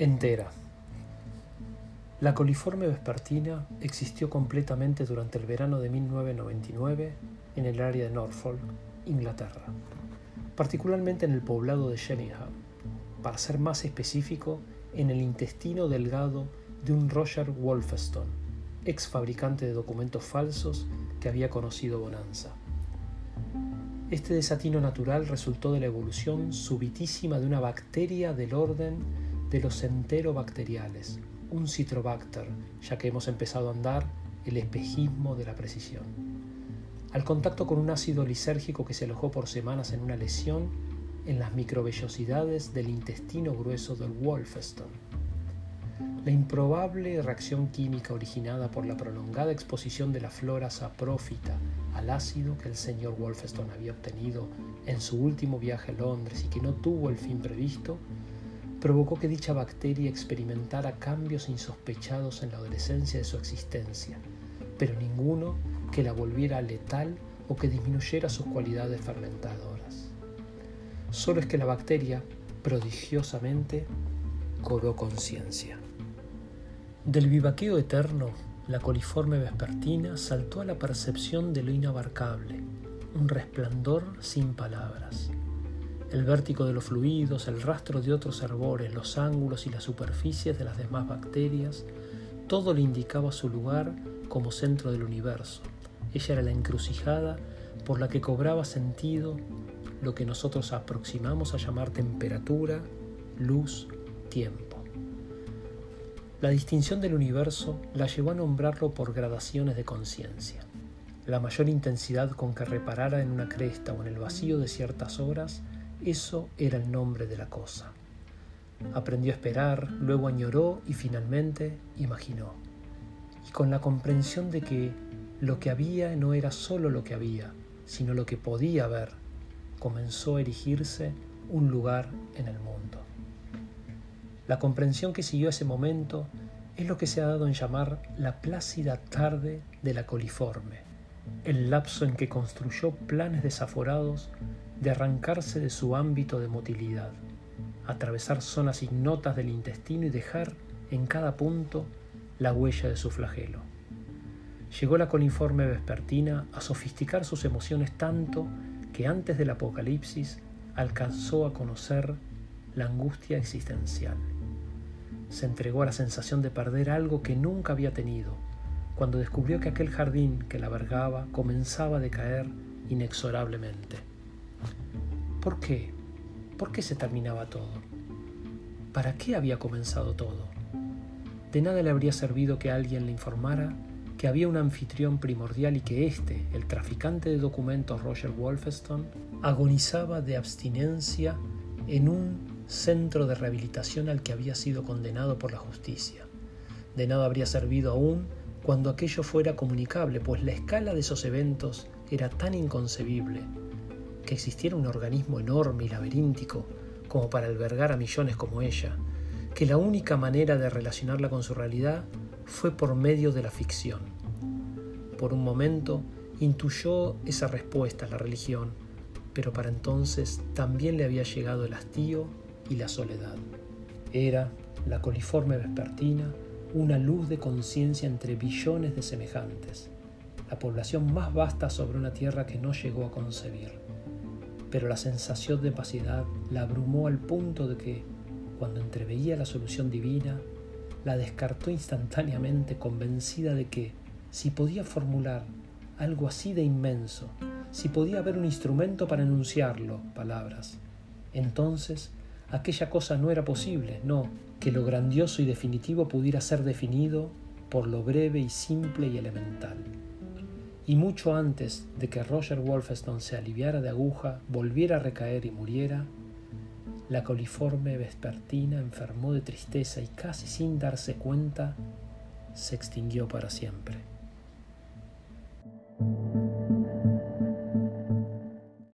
Entera. La coliforme vespertina existió completamente durante el verano de 1999 en el área de Norfolk, Inglaterra, particularmente en el poblado de Sheringham, para ser más específico, en el intestino delgado de un Roger Wolfeston, ex fabricante de documentos falsos que había conocido Bonanza. Este desatino natural resultó de la evolución subitísima de una bacteria del orden de los enterobacteriales, un citrobacter, ya que hemos empezado a andar el espejismo de la precisión. Al contacto con un ácido lisérgico que se alojó por semanas en una lesión en las microvellosidades del intestino grueso del Wolfeston. La improbable reacción química originada por la prolongada exposición de la flora saprófita al ácido que el señor Wolfeston había obtenido en su último viaje a Londres y que no tuvo el fin previsto, provocó que dicha bacteria experimentara cambios insospechados en la adolescencia de su existencia, pero ninguno que la volviera letal o que disminuyera sus cualidades fermentadoras. Solo es que la bacteria, prodigiosamente, cobró conciencia. Del vivaqueo eterno, la coliforme vespertina saltó a la percepción de lo inabarcable, un resplandor sin palabras el vértigo de los fluidos, el rastro de otros herbores, los ángulos y las superficies de las demás bacterias, todo le indicaba su lugar como centro del universo. Ella era la encrucijada por la que cobraba sentido lo que nosotros aproximamos a llamar temperatura, luz, tiempo. La distinción del universo la llevó a nombrarlo por gradaciones de conciencia. La mayor intensidad con que reparara en una cresta o en el vacío de ciertas horas eso era el nombre de la cosa. Aprendió a esperar, luego añoró y finalmente imaginó. Y con la comprensión de que lo que había no era solo lo que había, sino lo que podía haber, comenzó a erigirse un lugar en el mundo. La comprensión que siguió ese momento es lo que se ha dado en llamar la plácida tarde de la coliforme, el lapso en que construyó planes desaforados de arrancarse de su ámbito de motilidad, atravesar zonas ignotas del intestino y dejar en cada punto la huella de su flagelo. Llegó la coliforme vespertina a sofisticar sus emociones tanto que antes del apocalipsis alcanzó a conocer la angustia existencial. Se entregó a la sensación de perder algo que nunca había tenido, cuando descubrió que aquel jardín que la albergaba comenzaba a decaer inexorablemente. ¿Por qué? ¿Por qué se terminaba todo? ¿Para qué había comenzado todo? De nada le habría servido que alguien le informara que había un anfitrión primordial y que éste, el traficante de documentos Roger Wolfeston, agonizaba de abstinencia en un centro de rehabilitación al que había sido condenado por la justicia. De nada habría servido aún cuando aquello fuera comunicable, pues la escala de esos eventos era tan inconcebible que existiera un organismo enorme y laberíntico como para albergar a millones como ella, que la única manera de relacionarla con su realidad fue por medio de la ficción. Por un momento intuyó esa respuesta a la religión, pero para entonces también le había llegado el hastío y la soledad. Era, la coliforme vespertina, una luz de conciencia entre billones de semejantes, la población más vasta sobre una tierra que no llegó a concebir. Pero la sensación de pasidad la abrumó al punto de que, cuando entreveía la solución divina, la descartó instantáneamente convencida de que, si podía formular algo así de inmenso, si podía haber un instrumento para enunciarlo, palabras, entonces aquella cosa no era posible, no, que lo grandioso y definitivo pudiera ser definido por lo breve y simple y elemental y mucho antes de que Roger Wolfeston se aliviara de aguja, volviera a recaer y muriera, la coliforme vespertina enfermó de tristeza y casi sin darse cuenta se extinguió para siempre.